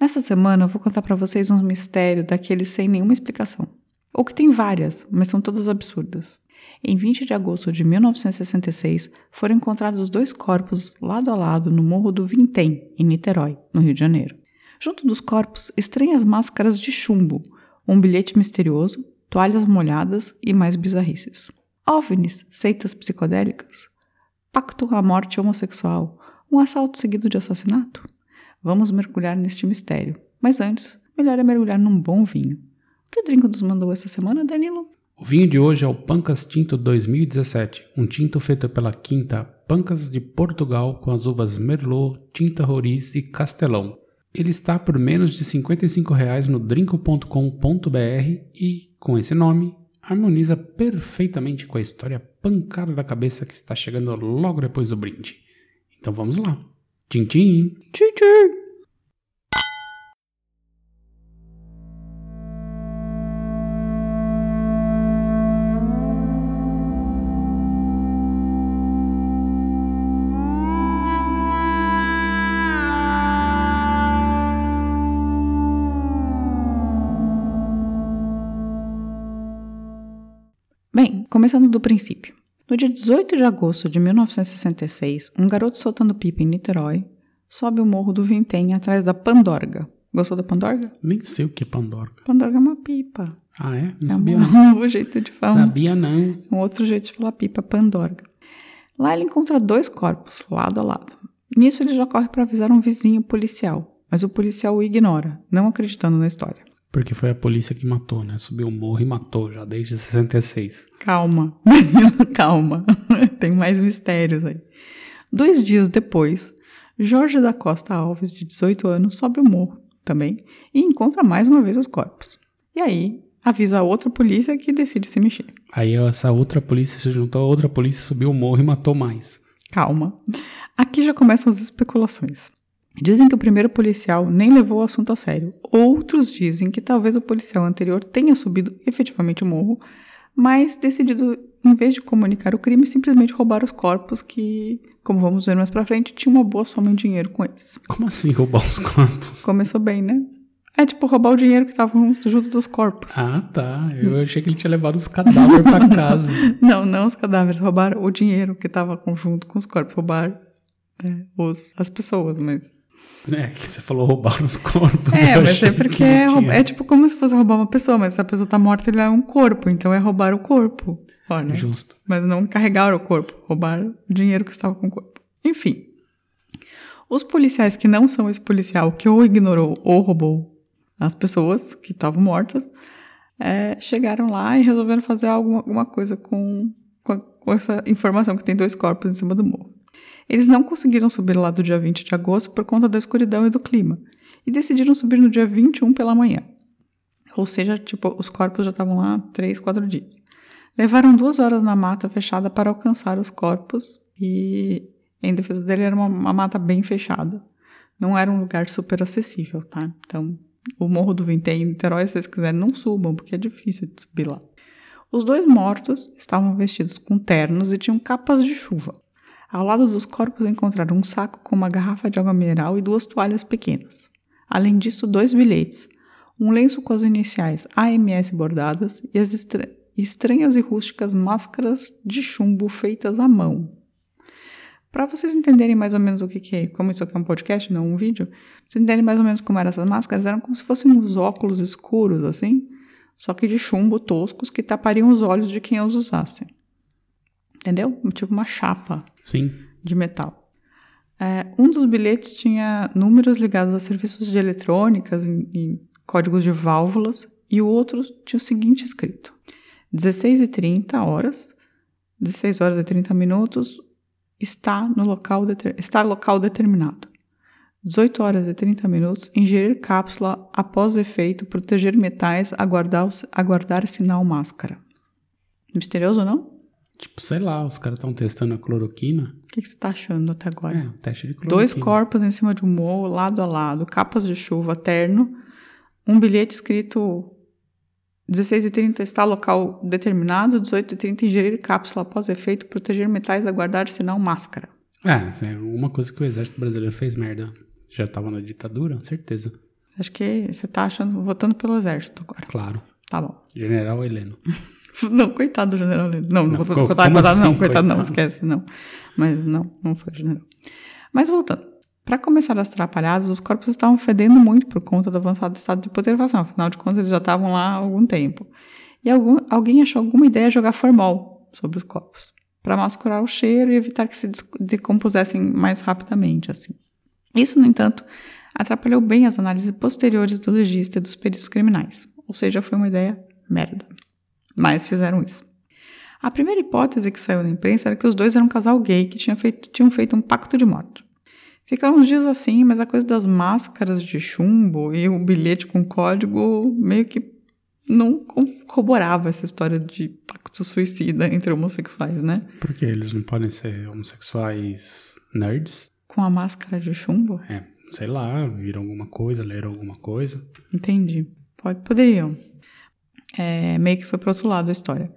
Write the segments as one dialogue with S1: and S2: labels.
S1: Nessa semana eu vou contar para vocês um mistério daqueles sem nenhuma explicação. Ou que tem várias, mas são todas absurdas. Em 20 de agosto de 1966, foram encontrados dois corpos lado a lado no Morro do Vintém, em Niterói, no Rio de Janeiro. Junto dos corpos, estranhas máscaras de chumbo, um bilhete misterioso, toalhas molhadas e mais bizarrices. OVNIs, seitas psicodélicas, pacto à morte homossexual, um assalto seguido de assassinato? Vamos mergulhar neste mistério. Mas antes, melhor é mergulhar num bom vinho. O que o Drinco nos mandou essa semana, Danilo?
S2: O vinho de hoje é o Pancas Tinto 2017, um tinto feito pela quinta Pancas de Portugal com as uvas Merlot, Tinta Roriz e Castelão. Ele está por menos de 55 reais no drinco.com.br e, com esse nome, harmoniza perfeitamente com a história pancada da cabeça que está chegando logo depois do brinde. Então vamos lá! Tchim, tchim.
S1: Tchim, tchim. Bem, começando do princípio. No dia 18 de agosto de 1966, um garoto soltando pipa em Niterói sobe o morro do Vintém atrás da Pandorga. Gostou da Pandorga?
S2: Nem sei o que é Pandorga.
S1: Pandorga é uma pipa.
S2: Ah, é? Não
S1: é
S2: sabia
S1: um
S2: não.
S1: novo jeito de falar.
S2: Sabia não.
S1: Um outro jeito de falar pipa, Pandorga. Lá ele encontra dois corpos, lado a lado. Nisso ele já corre para avisar um vizinho policial, mas o policial o ignora, não acreditando na história.
S2: Porque foi a polícia que matou, né? Subiu o morro e matou já desde 66.
S1: Calma, calma. Tem mais mistérios aí. Dois dias depois, Jorge da Costa Alves, de 18 anos, sobe o morro também e encontra mais uma vez os corpos. E aí, avisa a outra polícia que decide se mexer.
S2: Aí essa outra polícia se juntou a outra polícia, subiu o morro e matou mais.
S1: Calma. Aqui já começam as especulações. Dizem que o primeiro policial nem levou o assunto a sério. Outros dizem que talvez o policial anterior tenha subido efetivamente o morro, mas decidido, em vez de comunicar o crime, simplesmente roubar os corpos que, como vamos ver mais pra frente, tinha uma boa soma em dinheiro com eles.
S2: Como assim roubar os corpos?
S1: Começou bem, né? É tipo roubar o dinheiro que estava junto dos corpos.
S2: Ah, tá. Eu achei que ele tinha levado os cadáveres para casa.
S1: Não, não os cadáveres. Roubaram o dinheiro que estava junto com os corpos. Roubaram é, os, as pessoas, mas
S2: é, que você falou roubar os corpos.
S1: É, mas é porque é, é, tipo como se fosse roubar uma pessoa, mas se a pessoa tá morta, ele é um corpo, então é roubar o corpo. Olha,
S2: Justo.
S1: Mas não carregar o corpo, roubar o dinheiro que estava com o corpo. Enfim. Os policiais que não são esse policial que ou ignorou ou roubou as pessoas que estavam mortas, é, chegaram lá e resolveram fazer alguma, alguma coisa com, com, com essa informação que tem dois corpos em cima do morro. Eles não conseguiram subir lá do dia 20 de agosto por conta da escuridão e do clima, e decidiram subir no dia 21 pela manhã. Ou seja, tipo, os corpos já estavam lá três, quatro dias. Levaram duas horas na mata fechada para alcançar os corpos e, em defesa dele, era uma, uma mata bem fechada. Não era um lugar super acessível, tá? Então, o Morro do Vintém em Niterói, se vocês quiserem, não subam, porque é difícil de subir lá. Os dois mortos estavam vestidos com ternos e tinham capas de chuva. Ao lado dos corpos encontraram um saco com uma garrafa de água mineral e duas toalhas pequenas. Além disso, dois bilhetes, um lenço com as iniciais AMS bordadas e as estra estranhas e rústicas máscaras de chumbo feitas à mão. Para vocês entenderem mais ou menos o que, que é, como isso aqui é um podcast, não um vídeo, vocês entenderem mais ou menos como eram essas máscaras, eram como se fossem uns óculos escuros, assim, só que de chumbo toscos que tapariam os olhos de quem os usasse. Entendeu? Tipo uma chapa
S2: Sim.
S1: de metal. É, um dos bilhetes tinha números ligados a serviços de eletrônicas e, códigos de válvulas, e o outro tinha o seguinte escrito: 16 e 30 horas, 16 horas e 30 minutos, está no local, está local determinado. 18 horas e 30 minutos, ingerir cápsula após efeito, proteger metais, aguardar, aguardar sinal máscara. Misterioso, não?
S2: Tipo, sei lá, os caras estão testando a cloroquina.
S1: O que, que você tá achando até agora?
S2: É, teste de cloroquina.
S1: Dois corpos em cima de um morro, lado a lado, capas de chuva, terno, um bilhete escrito 16h30 está local determinado, 18h30 ingerir cápsula após efeito, proteger metais, aguardar sinal máscara.
S2: É, é uma coisa que o exército brasileiro fez merda. Já tava na ditadura, certeza.
S1: Acho que você tá achando, votando pelo exército agora.
S2: Claro.
S1: Tá bom.
S2: General Heleno.
S1: Não, coitado do general Heleno. Não, não,
S2: Não,
S1: vou
S2: co-
S1: coitado,
S2: como
S1: coitado, não,
S2: assim,
S1: coitado não,
S2: coitado?
S1: esquece, não. Mas não, não foi o general. Mas voltando. Para começar as atrapalhadas, os corpos estavam fedendo muito por conta do avançado estado de putrefação. Afinal de contas, eles já estavam lá há algum tempo. E algum, alguém achou alguma ideia de jogar formol sobre os corpos, para mascarar o cheiro e evitar que se decompusessem mais rapidamente, assim. Isso, no entanto, atrapalhou bem as análises posteriores do legista e dos peritos criminais. Ou seja, foi uma ideia merda. Mas fizeram isso. A primeira hipótese que saiu na imprensa era que os dois eram um casal gay que tinha feito- tinham feito um pacto de morte. Ficaram uns dias assim, mas a coisa das máscaras de chumbo e o bilhete com código meio que não corroborava essa história de pacto suicida entre homossexuais, né?
S2: Porque eles não podem ser homossexuais nerds.
S1: Com a máscara de chumbo?
S2: É, sei lá, viram alguma coisa, leram alguma coisa.
S1: Entendi. Pode, poderiam. É, meio que foi pro outro lado a história.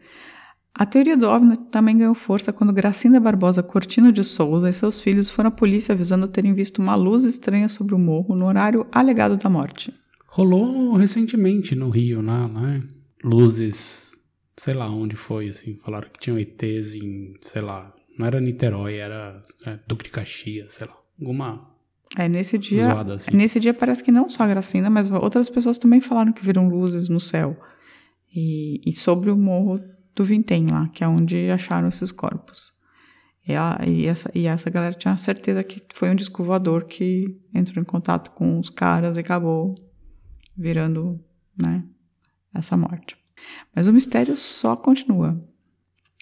S1: A teoria do OVNI também ganhou força quando Gracinda Barbosa Cortino de Souza e seus filhos foram à polícia avisando terem visto uma luz estranha sobre o morro no horário alegado da morte.
S2: Rolou recentemente no Rio, lá, né? Luzes, sei lá onde foi, assim. Falaram que tinham ETs em, sei lá, não era Niterói, era é, Duque de Caxias, sei lá. Alguma
S1: É, nesse dia,
S2: zoada assim.
S1: nesse dia parece que não só a Gracinda, mas outras pessoas também falaram que viram luzes no céu. E, e sobre o morro do Vintém lá, que é onde acharam esses corpos. E, e essa, e essa galera tinha certeza que foi um disco voador que entrou em contato com os caras e acabou virando, né, essa morte. Mas o mistério só continua.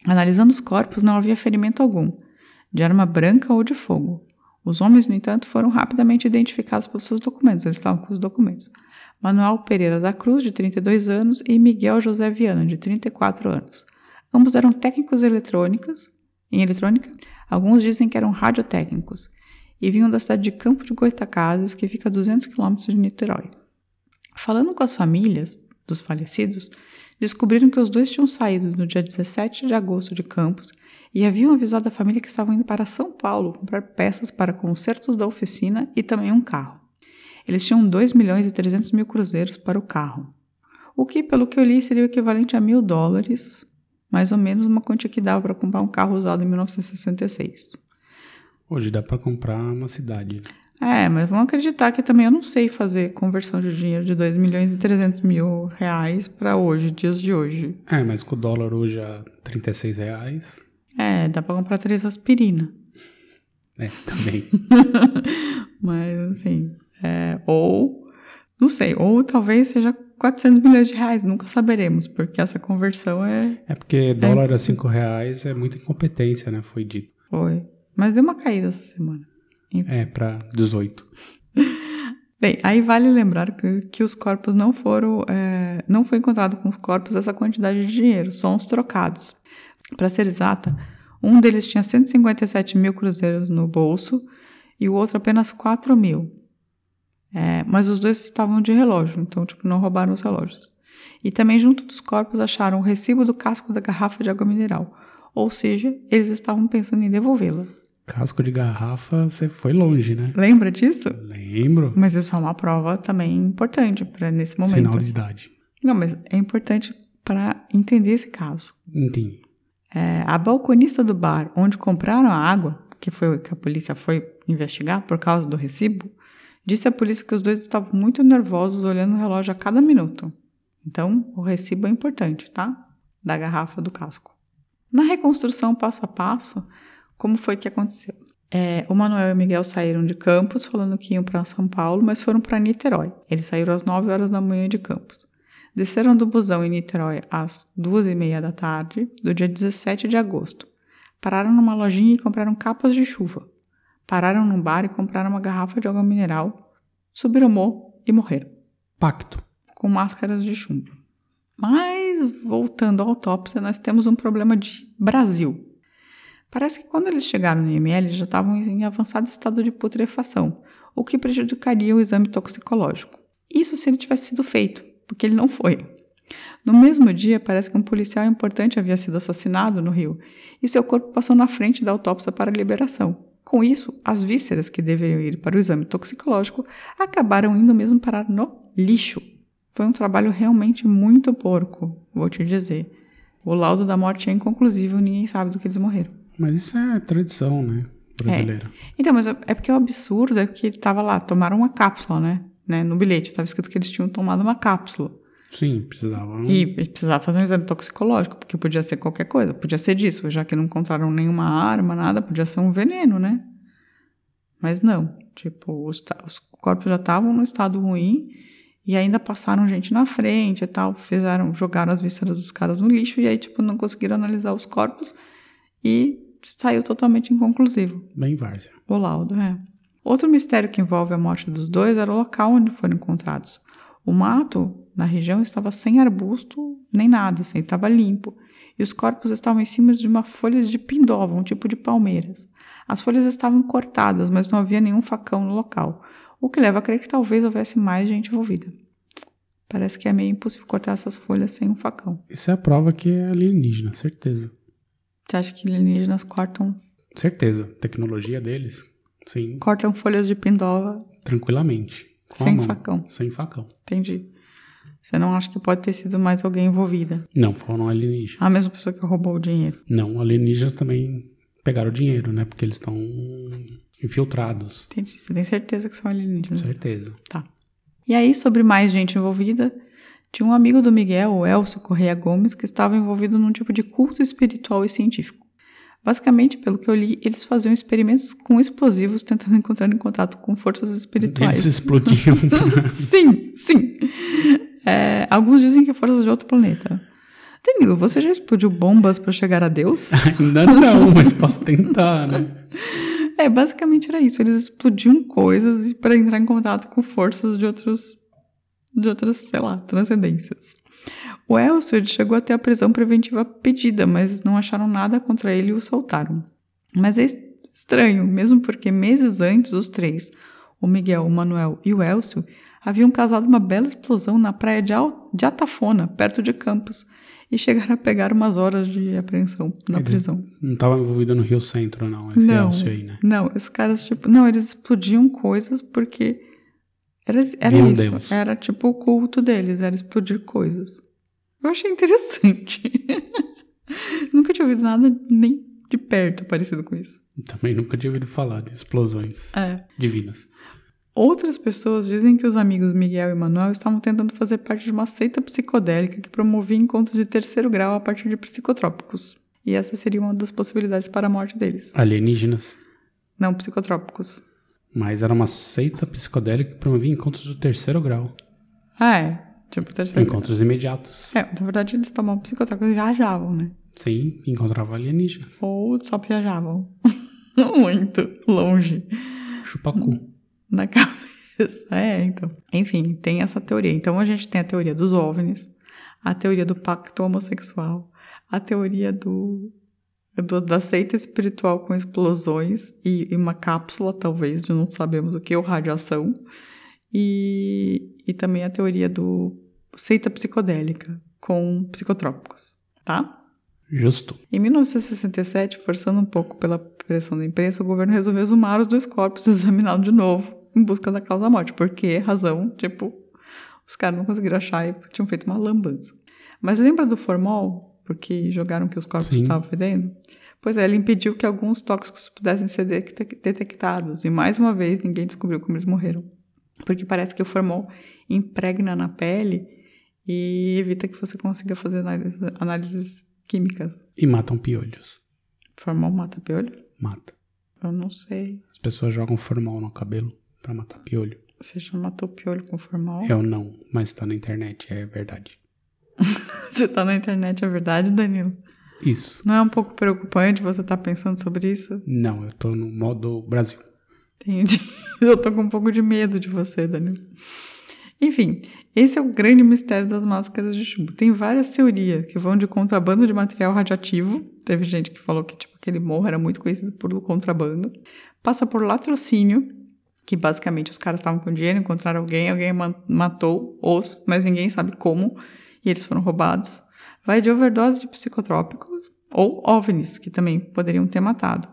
S1: Analisando os corpos, não havia ferimento algum, de arma branca ou de fogo. Os homens, no entanto, foram rapidamente identificados pelos seus documentos, eles estavam com os documentos. Manuel Pereira da Cruz, de 32 anos, e Miguel José Viana, de 34 anos. Ambos eram técnicos eletrônicos, em eletrônica. Alguns dizem que eram radiotécnicos e vinham da cidade de Campo de Goitacazes, que fica a 200 quilômetros de Niterói. Falando com as famílias dos falecidos, descobriram que os dois tinham saído no dia 17 de agosto de Campos e haviam avisado a família que estavam indo para São Paulo comprar peças para consertos da oficina e também um carro. Eles tinham 2 milhões e 300 mil cruzeiros para o carro, o que, pelo que eu li, seria o equivalente a mil dólares, mais ou menos uma quantia que dava para comprar um carro usado em 1966.
S2: Hoje dá pra comprar uma cidade.
S1: É, mas vamos acreditar que também eu não sei fazer conversão de dinheiro de 2 milhões e 300 mil reais para hoje, dias de hoje.
S2: É, mas com o dólar hoje a 36 reais,
S1: É, dá para comprar três aspirina.
S2: é, também.
S1: Mas assim, é, ou não sei, ou talvez seja 400 milhões de reais, nunca saberemos, porque essa conversão é
S2: É porque dólar a
S1: impossível.
S2: 5 reais é muita incompetência, né? Foi dito.
S1: foi, mas deu uma caída essa semana.
S2: É, pra 18.
S1: Bem, aí vale lembrar que, que os corpos não foram, é, não foi encontrado com os corpos essa quantidade de dinheiro, só uns trocados. Para ser exata, um deles tinha 157 mil cruzeiros no bolso e o outro apenas 4 mil. É, mas os dois estavam de relógio, então tipo não roubaram os relógios. E também junto dos corpos acharam o recibo do casco da garrafa de água mineral, ou seja, eles estavam pensando em devolvê-la.
S2: Casco de garrafa, você foi longe, né?
S1: Lembra disso?
S2: Lembro.
S1: Mas isso é uma prova também importante para nesse momento.
S2: Sinal de idade.
S1: Não, mas é importante para entender esse caso.
S2: Entendi.
S1: É, a balconista do bar onde compraram a água, que foi o que a polícia foi investigar por causa do recibo, disse à polícia que os dois estavam muito nervosos olhando o relógio a cada minuto. Então, o recibo é importante, tá? Da garrafa do casco. Na reconstrução passo a passo, como foi que aconteceu? É, o Manuel e o Miguel saíram de Campos falando que iam para São Paulo, mas foram para Niterói. Eles saíram às 9 horas da manhã de Campos. Desceram do busão em Niterói às duas e meia da tarde do dia 17 de agosto. Pararam numa lojinha e compraram capas de chuva. Pararam num bar e compraram uma garrafa de água mineral, subiram o morro e morreram,
S2: Pacto.
S1: com máscaras de chumbo. Mas, voltando à autópsia, nós temos um problema de Brasil. Parece que quando eles chegaram no IML já estavam em avançado estado de putrefação, o que prejudicaria o exame toxicológico. Isso se ele tivesse sido feito, porque ele não foi. No mesmo dia, parece que um policial importante havia sido assassinado no Rio e seu corpo passou na frente da autópsia para liberação. Com isso, as vísceras que deveriam ir para o exame toxicológico acabaram indo mesmo parar no lixo. Foi um trabalho realmente muito porco, vou te dizer. O laudo da morte é inconclusivo, ninguém sabe do que eles morreram.
S2: Mas isso é tradição, né? Brasileira.
S1: Então, mas é porque o absurdo é que ele tava lá, tomaram uma cápsula, né? né? No bilhete, estava escrito que eles tinham tomado uma cápsula.
S2: Sim, precisava.
S1: E eles precisavam fazer um exame toxicológico, porque podia ser qualquer coisa, podia ser disso, já que não encontraram nenhuma arma, nada, podia ser um veneno, né? Mas não, tipo, os, os corpos já estavam no estado ruim e ainda passaram gente na frente e tal, fizeram, jogaram as vísceras dos caras no lixo e aí, tipo, não conseguiram analisar os corpos e saiu totalmente inconclusivo
S2: Bem várzea.
S1: o laudo, é. Outro mistério que envolve a morte dos dois era o local onde foram encontrados. O mato na região estava sem arbusto nem nada, assim, estava limpo. E os corpos estavam em cima de uma folhas de pindova, um tipo de palmeiras. As folhas estavam cortadas, mas não havia nenhum facão no local, o que leva a crer que talvez houvesse mais gente envolvida. Parece que é meio impossível cortar essas folhas sem um facão.
S2: Isso é a prova que é alienígena, certeza.
S1: Você acha que alienígenas cortam,
S2: Certeza. Tecnologia deles, sim,
S1: cortam folhas de pindova
S2: tranquilamente.
S1: Sem
S2: mão.
S1: facão?
S2: Sem facão.
S1: Entendi. Você não acha que pode ter sido mais alguém envolvida?
S2: Não, foram alienígenas.
S1: A mesma pessoa que roubou o dinheiro.
S2: Não, alienígenas também pegaram o dinheiro, né? Porque eles estão infiltrados.
S1: Entendi. Você tem certeza que são alienígenas?
S2: Certeza.
S1: Tá. E aí, sobre mais gente envolvida, tinha um amigo do Miguel, o Elcio Correia Gomes, que estava envolvido num tipo de culto espiritual e científico. Basicamente, pelo que eu li, eles faziam experimentos com explosivos tentando entrar em contato com forças espirituais.
S2: Eles explodiam.
S1: sim, sim. É, alguns dizem que forças de outro planeta. Danilo, você já explodiu bombas para chegar a Deus?
S2: Ainda não, mas posso tentar, né?
S1: É, basicamente era isso. Eles explodiam coisas para entrar em contato com forças de outros, de outras, sei lá, transcendências. O Elcio chegou até a prisão preventiva pedida, mas não acharam nada contra ele e o soltaram. Mas é estranho, mesmo porque meses antes os três, o Miguel, o Manuel e o Elcio, haviam causado uma bela explosão na praia de, Al de Atafona, perto de Campos, e chegaram a pegar umas horas de apreensão na
S2: Eles
S1: prisão.
S2: Não estava envolvido no Rio Centro, não. Esse
S1: Não.
S2: Elcio aí, né?
S1: Não, os caras, tipo, não, eles explodiam coisas porque era, era isso.
S2: Deus.
S1: Era tipo o culto deles, era explodir coisas. Eu achei interessante. Nunca tinha ouvido nada nem de perto parecido com isso.
S2: Também nunca tinha ouvido falar de explosões
S1: É.
S2: divinas.
S1: Outras pessoas dizem que os amigos Miguel e Manuel estavam tentando fazer parte de uma seita psicodélica que promovia encontros de terceiro grau a partir de psicotrópicos. E essa seria uma das possibilidades para a morte deles.
S2: Alienígenas.
S1: Não psicotrópicos.
S2: Mas era uma seita psicodélica que promovia encontros do terceiro grau.
S1: Ah, é. Tipo, terceiro.
S2: Encontros imediatos.
S1: É, na verdade eles tomavam psicotrópicos e viajavam, né?
S2: Sim, encontrava alienígenas.
S1: Ou só viajavam. Muito longe
S2: Chupacu.
S1: na cabeça. É, então. Enfim, tem essa teoria. Então a gente tem a teoria dos OVNIs, a teoria do pacto homossexual, a teoria do, do- da seita espiritual com explosões e, e uma cápsula, talvez, de não sabemos o que, ou radiação. E, e também a teoria do seita psicodélica com psicotrópicos, tá?
S2: Justo.
S1: Em 1967, forçando um pouco pela pressão da imprensa, o governo resolveu exumar os dois corpos e examiná-los de novo em busca da causa da morte. Por que razão? Tipo, os caras não conseguiram achar e tinham feito uma lambança. Mas lembra do formol? Porque jogaram que os corpos
S2: Sim.
S1: estavam fedendo? Pois é, ele impediu que alguns tóxicos pudessem ser de- detectados. E mais uma vez, ninguém descobriu como eles morreram. Porque parece que o formol impregna na pele e evita que você consiga fazer análise- análises químicas.
S2: E matam piolhos.
S1: Formol mata piolho?
S2: Mata.
S1: Eu não sei.
S2: As pessoas jogam formol no cabelo pra matar piolho.
S1: Você já matou piolho com formol?
S2: Eu não, mas tá na internet, é verdade.
S1: Você tá na internet, é verdade, Danilo?
S2: Isso.
S1: Não é um pouco preocupante você estar pensando sobre isso?
S2: Não, eu tô no modo Brasil.
S1: Entendi. Eu tô com um pouco de medo de você, Danilo. Enfim, esse é o grande mistério das máscaras de chumbo. Tem várias teorias que vão de contrabando de material radioativo. Teve gente que falou que tipo, aquele morro era muito conhecido por contrabando. Passa por latrocínio, que basicamente os caras estavam com dinheiro, encontraram alguém, alguém ma- matou-os, mas ninguém sabe como, e eles foram roubados. Vai de overdose de psicotrópicos ou OVNIs, que também poderiam ter matado.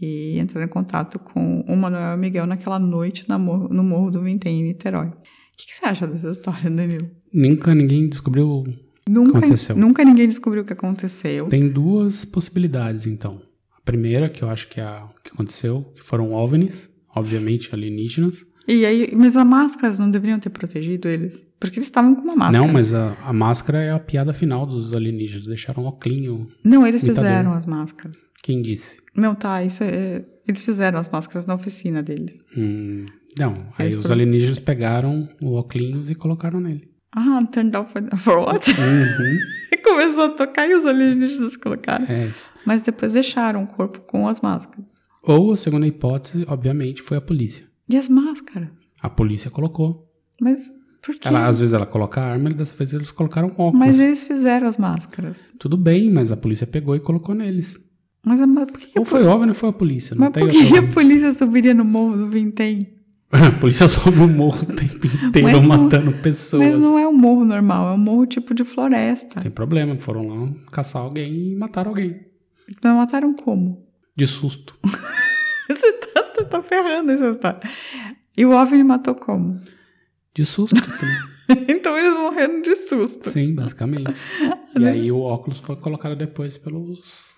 S1: E entrar em contato com o Manuel Miguel naquela noite no Morro do Vintém, em Niterói. O que, que você acha dessa história, Danilo?
S2: Nunca ninguém descobriu.
S1: Nunca,
S2: Aconteceu.
S1: nunca ninguém descobriu o que aconteceu.
S2: Tem duas possibilidades, então. A primeira, que eu acho que é a que aconteceu, que foram OVNIs, obviamente alienígenas.
S1: E aí, mas as máscaras não deveriam ter protegido eles? Porque eles estavam com uma máscara.
S2: Não, mas a, a máscara é a piada final dos alienígenas. Deixaram um oclinho.
S1: Não, eles
S2: Imitador.
S1: fizeram as máscaras.
S2: Quem disse?
S1: Não, tá, isso é. Eles fizeram as máscaras na oficina deles.
S2: Hum, não, aí
S1: Eles
S2: os alienígenas pegaram o oclinhos e colocaram nele.
S1: Ah, turned out for, for what?
S2: Uhum,
S1: Começou a tocar e os alienígenas colocaram.
S2: é isso.
S1: Mas depois deixaram o corpo com as máscaras.
S2: Ou a segunda hipótese, obviamente, foi a polícia.
S1: E as máscaras?
S2: A polícia colocou.
S1: Mas por quê?
S2: Ela, às vezes ela coloca a arma, e dessa vez eles colocaram óculos.
S1: Mas eles fizeram as máscaras.
S2: Tudo bem, mas a polícia pegou e colocou neles.
S1: Mas a, mas por que, a
S2: Ou foi OVNI ou foi a polícia. Não
S1: Mas por que a polícia subiria no morro do Vintém?
S2: A polícia sobe o morro o tempo inteiro
S1: Mas não-
S2: matando pessoas.
S1: Mas não é um morro normal, é um morro tipo de floresta.
S2: Tem problema, foram lá caçar alguém e mataram alguém.
S1: Mas mataram como?
S2: De susto.
S1: Você tá, tá, tá ferrando essa história. E o OVNI matou como?
S2: De susto
S1: então eles morreram de susto.
S2: Sim, basicamente. E aí o óculos foi colocado depois pelos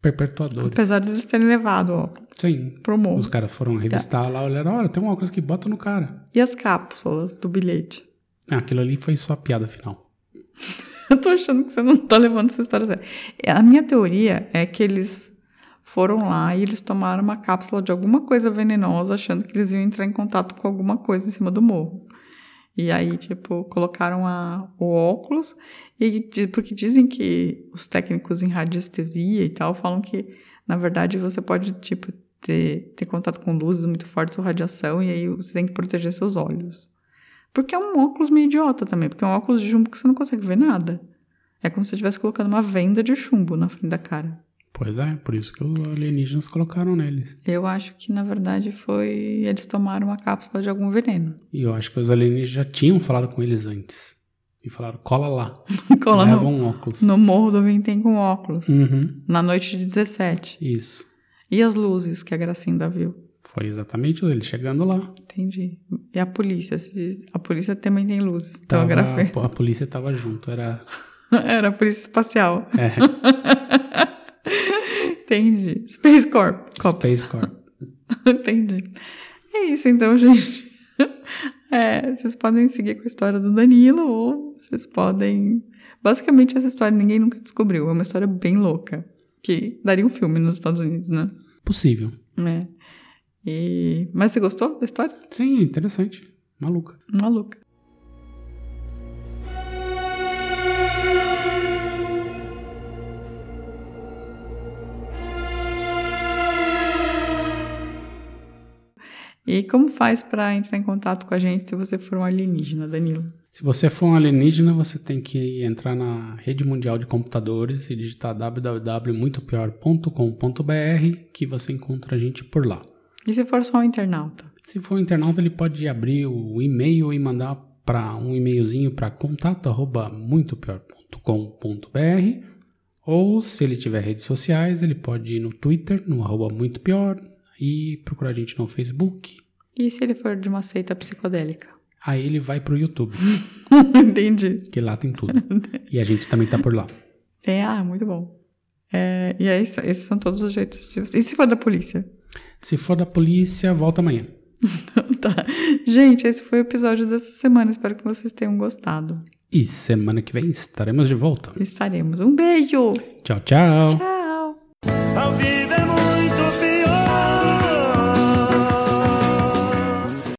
S2: perpetuadores.
S1: Apesar de eles terem levado óculos
S2: Sim.
S1: pro morro.
S2: Os caras foram revistar lá, olharam, olha, tem um óculos que bota no cara.
S1: E as cápsulas do bilhete?
S2: Ah, aquilo ali foi só a piada final.
S1: Eu tô achando que você não tá levando essa história a sério. A minha teoria é que eles foram lá e eles tomaram uma cápsula de alguma coisa venenosa, achando que eles iam entrar em contato com alguma coisa em cima do morro. E aí, tipo, colocaram a, o óculos, e, porque dizem que os técnicos em radiestesia e tal falam que, na verdade, você pode, tipo, ter, ter contato com luzes muito fortes ou radiação, e aí você tem que proteger seus olhos. Porque é um óculos meio idiota também, porque é um óculos de chumbo que você não consegue ver nada. É como se você estivesse colocando uma venda de chumbo na frente da cara.
S2: Pois é, por isso que os alienígenas colocaram neles.
S1: Eu acho que, na verdade, foi. Eles tomaram uma cápsula de algum veneno.
S2: E eu acho que os alienígenas já tinham falado com eles antes. E falaram, cola lá.
S1: Cola
S2: leva
S1: no,
S2: um óculos.
S1: no morro do Vintém com óculos.
S2: Uhum,
S1: Na noite de 17.
S2: isso.
S1: E as luzes que a Gracinda viu?
S2: Foi exatamente ele chegando lá.
S1: Entendi. E a polícia? A polícia também tem luzes. Então eu
S2: a polícia tava junto, era...
S1: Era a polícia espacial.
S2: É,
S1: Entendi. Space Corp.
S2: Space Corp.
S1: Entendi. É isso então, gente. É, vocês podem seguir com a história do Danilo ou vocês podem. Basicamente, essa história ninguém nunca descobriu. É uma história bem louca. Que daria um filme nos Estados Unidos, né?
S2: Possível.
S1: É. E... Mas você gostou da história?
S2: Sim, interessante. Maluca.
S1: Maluca. E como faz para entrar em contato com a gente se você for um alienígena, Danilo?
S2: Se você for um alienígena, você tem que entrar na rede mundial de computadores e digitar www.muitopior.com.br que você encontra a gente por lá.
S1: E se for só um internauta?
S2: Se for um internauta, ele pode abrir o e-mail e mandar para um e-mailzinho para contato@muitopior.com.br ou se ele tiver redes sociais, ele pode ir no Twitter, no arroba muito pior e procurar a gente no Facebook.
S1: E se ele for de uma seita psicodélica?
S2: Aí ele vai pro YouTube,
S1: Entendi.
S2: que lá tem tudo. E a gente também tá por lá.
S1: Tem, ah, muito bom. É, e aí, esses são todos os jeitos de... E se for da polícia?
S2: Se for da polícia, volta amanhã.
S1: tá. Gente, esse foi o episódio dessa semana. Espero que vocês tenham gostado.
S2: E semana que vem estaremos de volta.
S1: Estaremos. Um beijo!
S2: Tchau, tchau.
S1: Tchau!